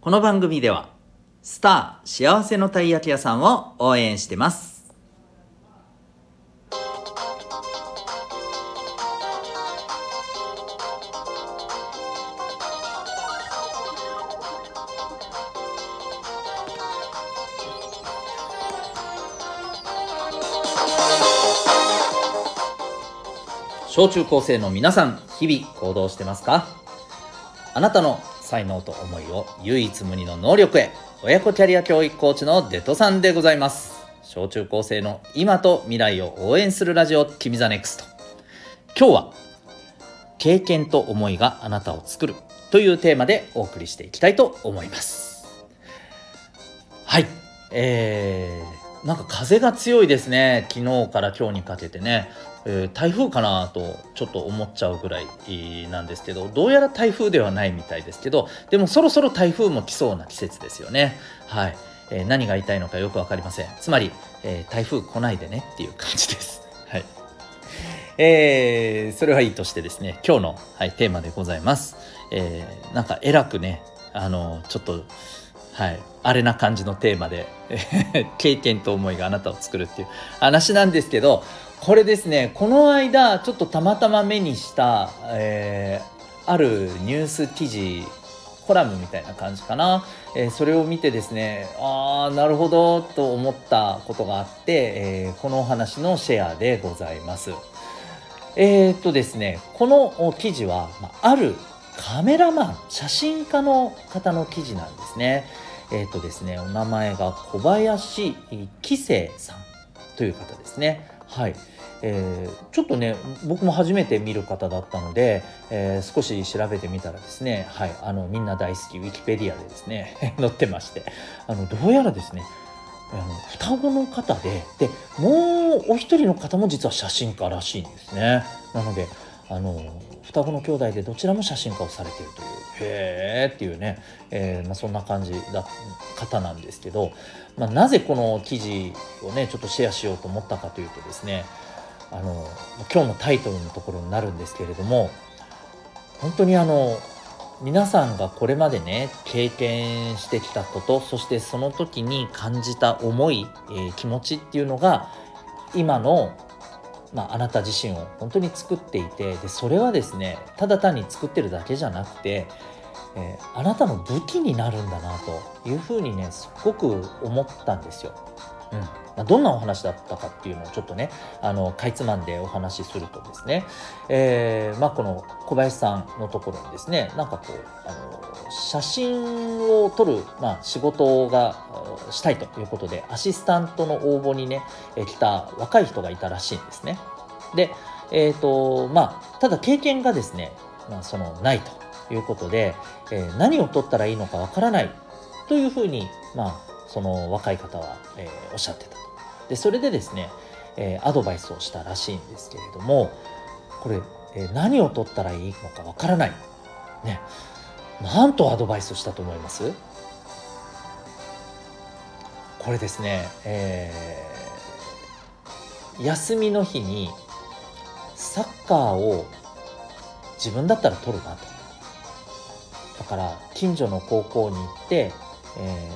この番組ではスター幸せのたい焼き屋さんを応援してます。小中高生の皆さん日々行動してますか？あなたの才能と思いを唯一無二の能力へ。親子キャリア教育コーチのデトさんでございます。小中高生の今と未来を応援するラジオ君 the NEXT。今日は経験と思いがあなたを作るというテーマでお送りしていきたいと思います。はい。えー、なんか風が強いですね。昨日から今日にかけてね。えー、台風かなとちょっと思っちゃうぐらいなんですけどどうやら台風ではないみたいですけどでもそろそろ台風も来そうな季節ですよね。はい、えー、何が言いたいのかよく分かりません。つまり、えー、台風来ないでねっていう感じです。はい。えー、それはいいとしてですね今日の、はい、テーマでございます、えー、なんかえらくねあのちょっとはいあれな感じのテーマで 経験と思いがあなたを作るっていう話なんですけどこれですねこの間ちょっとたまたま目にした、えー、あるニュース記事コラムみたいな感じかな、えー、それを見てですねああなるほどと思ったことがあって、えー、このお話のシェアでございます。えー、っとですねこの記事はあるカメラマン写真家の方の記事なんですね。えー、っとですねお名前が小林紀生さんという方ですね。はい、えー、ちょっとね僕も初めて見る方だったので、えー、少し調べてみたらですね、はい、あのみんな大好きウィキペディアでですね 載ってましてあのどうやらですねあの双子の方ででもうお一人の方も実は写真家らしいんですね。なのであの双子の兄弟でどちらも写真家をされているという。へえっていうね、えー、まあ、そんな感じだ方なんですけど、まあ、なぜこの記事をねちょっとシェアしようと思ったかというとですねあの今日のタイトルのところになるんですけれども本当にあの皆さんがこれまでね経験してきたことそしてその時に感じた思い、えー、気持ちっていうのが今のまあ、あなた自身を本当に作っていてでそれはですねただ単に作ってるだけじゃなくて、えー、あなたの武器になるんだなというふうにねすごく思ったんですよ。うんまあ、どんなお話だったかっていうのをちょっとねあのかいつまんでお話しするとですね、えーまあ、この小林さんのところにですねなんかこうあの写真を撮る、まあ、仕事がしたいということでアシスタントの応募にね来た若い人がいたらしいんですね。で、えーとまあ、ただ経験がですね、まあ、そのないということで、えー、何を取ったらいいのかわからないというふうに、まあ、その若い方は、えー、おっしゃってたと。でそれでですね、えー、アドバイスをしたらしいんですけれどもこれ、え、何を取ったらいいのかわからない。ね。なんとアドバイスしたと思います？これですね、えー、休みの日にサッカーを自分だったら取るなと。だから近所の高校に行って、え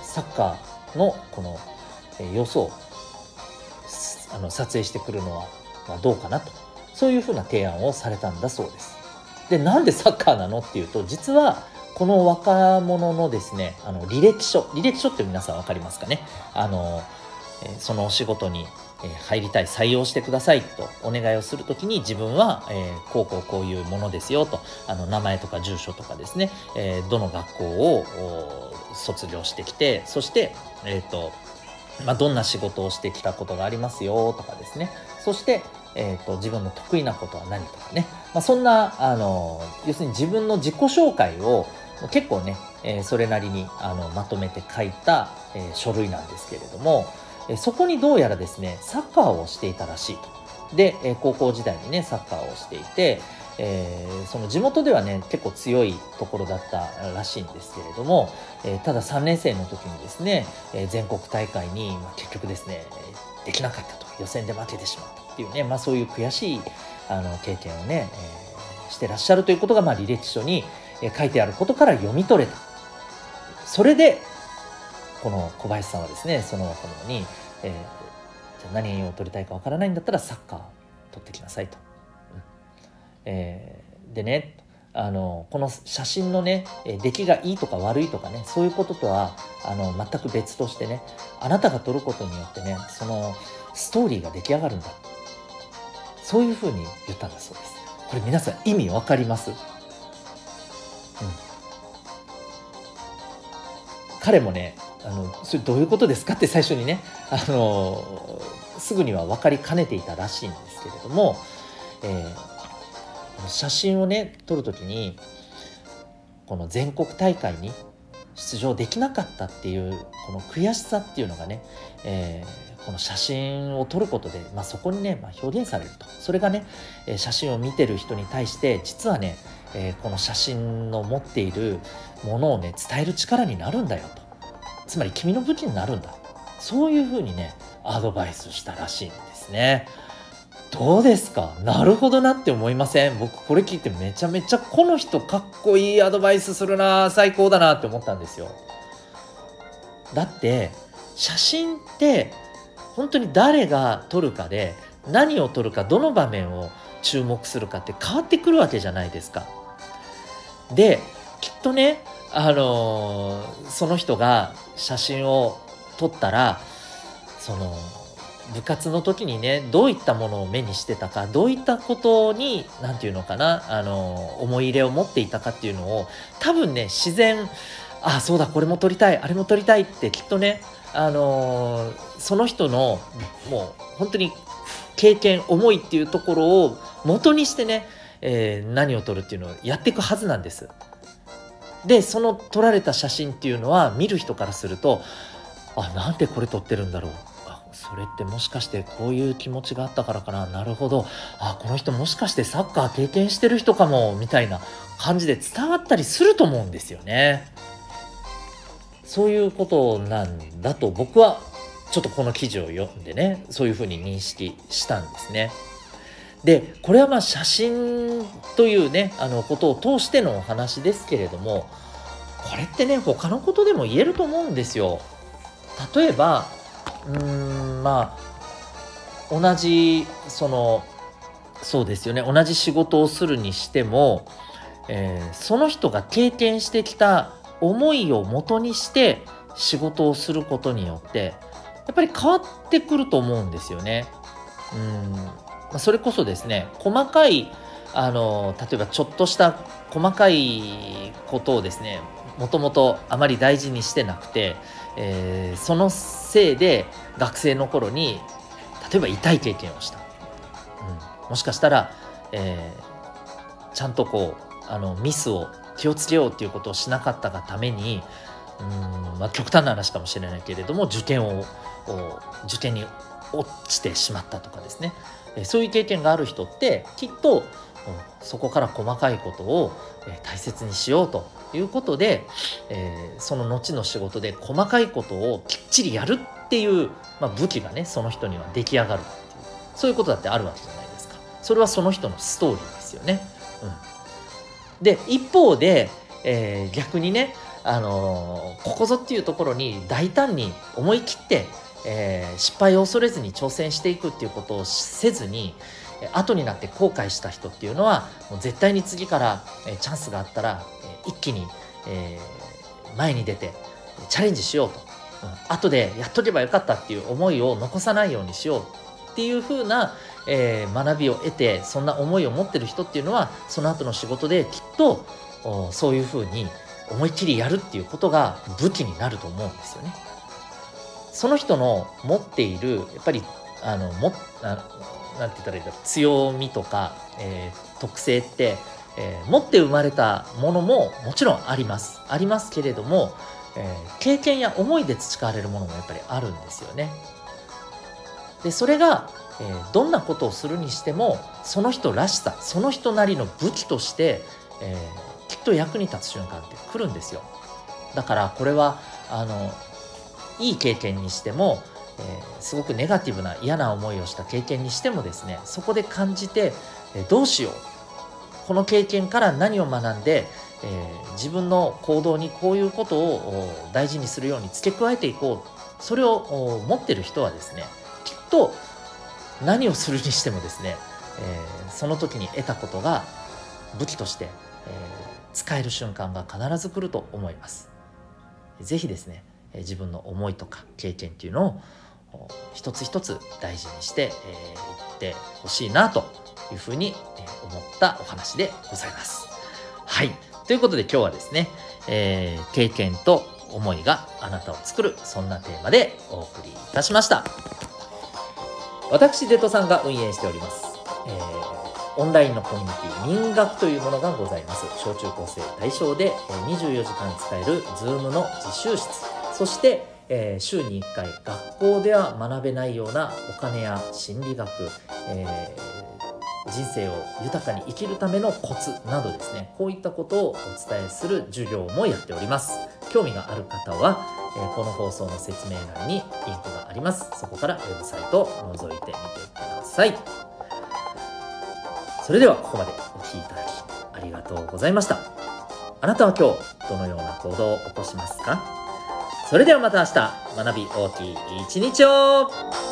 ー、サッカーのこの、様子をあの撮影してくるのは、まあ、どうかなと。そういうふうな提案をされたんだそうです。でなんでサッカーなのっていうと実はこの若者のですねあの履歴書履歴書って皆さん分かりますかね？あの、そのお仕事に入りたい採用してくださいとお願いをするときに自分は、えー、こうこうこういうものですよとあの名前とか住所とかですね、えー、どの学校を卒業してきてそして、えーとまあ、どんな仕事をしてきたことがありますよとかですねそして、えーと、自分の得意なことは何とかね、まあ、そんなあの要するに自分の自己紹介を結構ね、えー、それなりにあのまとめて書いた、えー、書類なんですけれども、えー、そこにどうやらですねサッカーをしていたらしいと。で、え高校時代にねサッカーをしていて、えー、その地元ではね結構強いところだったらしいんですけれども、えー、ただ3年生の時にですね、え、全国大会に、ま、結局ですねできなかったと予選で負けてしまったっていうね、まあ、そういう悔しいあの経験をね、え、してらっしゃるということが、まあ、履歴書に書いてあることから読み取れた。それでこの小林さんはですねその若者に、えー、じゃ何を取りたいかわからないんだったらサッカー取ってきなさいと。えー、でねあのこの写真のね出来がいいとか悪いとかねそういうこととはあの全く別としてねあなたが撮ることによってねそのストーリーが出来上がるんだ。そういうふうに言ったんだそうです。これ皆さん意味わかります？うん。彼もねあのそれどういうことですかって最初にねあのすぐには分かりかねていたらしいんですけれども、えー、写真をね撮る時にこの全国大会に出場できなかったっていうこの悔しさっていうのがね、えー、この写真を撮ることで、まあ、そこにね、まあ、表現されると。それがね写真を見てる人に対して実はねえー、この写真の持っているものをね伝える力になるんだよと。つまり君の武器になるんだ。そういうふうにねアドバイスしたらしいんですね。どうですか？なるほどなって思いません？僕これ聞いてめちゃめちゃこの人かっこいいアドバイスするな最高だなって思ったんですよ。だって写真って本当に誰が撮るかで何を撮るかどの場面を注目するかって変わってくるわけじゃないですか。できっとねあのー、その人が写真を撮ったらその部活の時にねどういったものを目にしてたかどういったことに何て言うのかな、あの、思い入れを持っていたかっていうのを多分ね自然あそうだこれも撮りたいあれも撮りたいってきっとね、あの、その人のもう本当に経験思いっていうところを元にしてねえー、何を撮るっていうのをやっていくはずなんです。でその撮られた写真っていうのは見る人からするとあなんでこれ撮ってるんだろうそれってもしかしてこういう気持ちがあったからかな？なるほどあこの人もしかしてサッカー経験してる人かもみたいな感じで伝わったりすると思うんですよね。そういうことなんだと僕はちょっとこの記事を読んでねそういうふうに認識したんですね。でこれはまあ写真というねあのことを通してのお話ですけれどもこれってね他のことでも言えると思うんですよ。例えばうーまあ同じそのそうですよね同じ仕事をするにしても、えー、その人が経験してきた思いをもとにして仕事をすることによってやっぱり変わってくると思うんですよね。うんまそれこそですね細かいあの例えばちょっとした細かいことをですねもともとあまり大事にしてなくて、えー、そのせいで学生の頃に例えば痛い経験をした、うん、もしかしたら、えー、ちゃんとこうあのミスを気をつけようっていうことをしなかったがためにうん、まあ、極端な話かもしれないけれども受験を受験に落ちてしまったとかですね。そういう経験がある人ってきっとそこから細かいことを大切にしようということで、え、その後の仕事で細かいことをきっちりやるっていう、まあ、武器がねその人には出来上がるっていうそういうことだってあるわけじゃないですかそれはその人のストーリーですよね。うん、で一方で、えー、逆にね、あのー、ここぞっていうところに大胆に思い切ってえー、失敗を恐れずに挑戦していくっていうことをせずに後になって後悔した人っていうのはもう絶対に次から、チャンスがあったら、一気に、前に出てチャレンジしようと、うん、後でやっとけばよかったっていう思いを残さないようにしようっていう風な、え、学びを得てそんな思いを持ってる人っていうのはその後の仕事できっとそういう風に思いっきりやるっていうことが武器になると思うんですよね。その人の持っているやっぱりあのもななんて言ったらいいか強みとか、えー、特性って、えー、持って生まれたものももちろんありますありますけれども、えー、経験や思いで培われるものもやっぱりあるんですよね。でそれが、えー、どんなことをするにしてもその人らしさその人なりの武器として、えー、きっと役に立つ瞬間って来るんですよ。だからこれはあのいい経験にしても、えー、すごくネガティブな嫌な思いをした経験にしてもですねそこで感じて、えー、どうしようこの経験から何を学んで、えー、自分の行動にこういうことを大事にするように付け加えていこうそれを持ってる人はですねきっと何をするにしてもですね、え、その時に得たことが武器として、え、使える瞬間が必ず来ると思います。ぜひですね自分の思いとか経験っていうのを一つ一つ大事にしてい、えー、ってほしいなというふうに思ったお話でございます。はい。ということで今日はですね、えー、経験と思いがあなたを作る、そんなテーマでお送りいたしました。私、デトさんが運営しております。えー、オンラインのコミュニティ、民学というものがございます。小中高生対象で24時間使える Zoom の自習室、そしてえー、週に1回学校では学べないようなお金や心理学、えー、人生を豊かに生きるためのコツなどですねこういったことをお伝えする授業もやっております。興味がある方は、えー、この放送の説明欄にリンクがあります。そこからウェブサイトを覗いてみてください。それではここまでお聴きいただきありがとうございました。あなたは今日どのような行動を起こしますか？それではまた明日学び大きい一日を。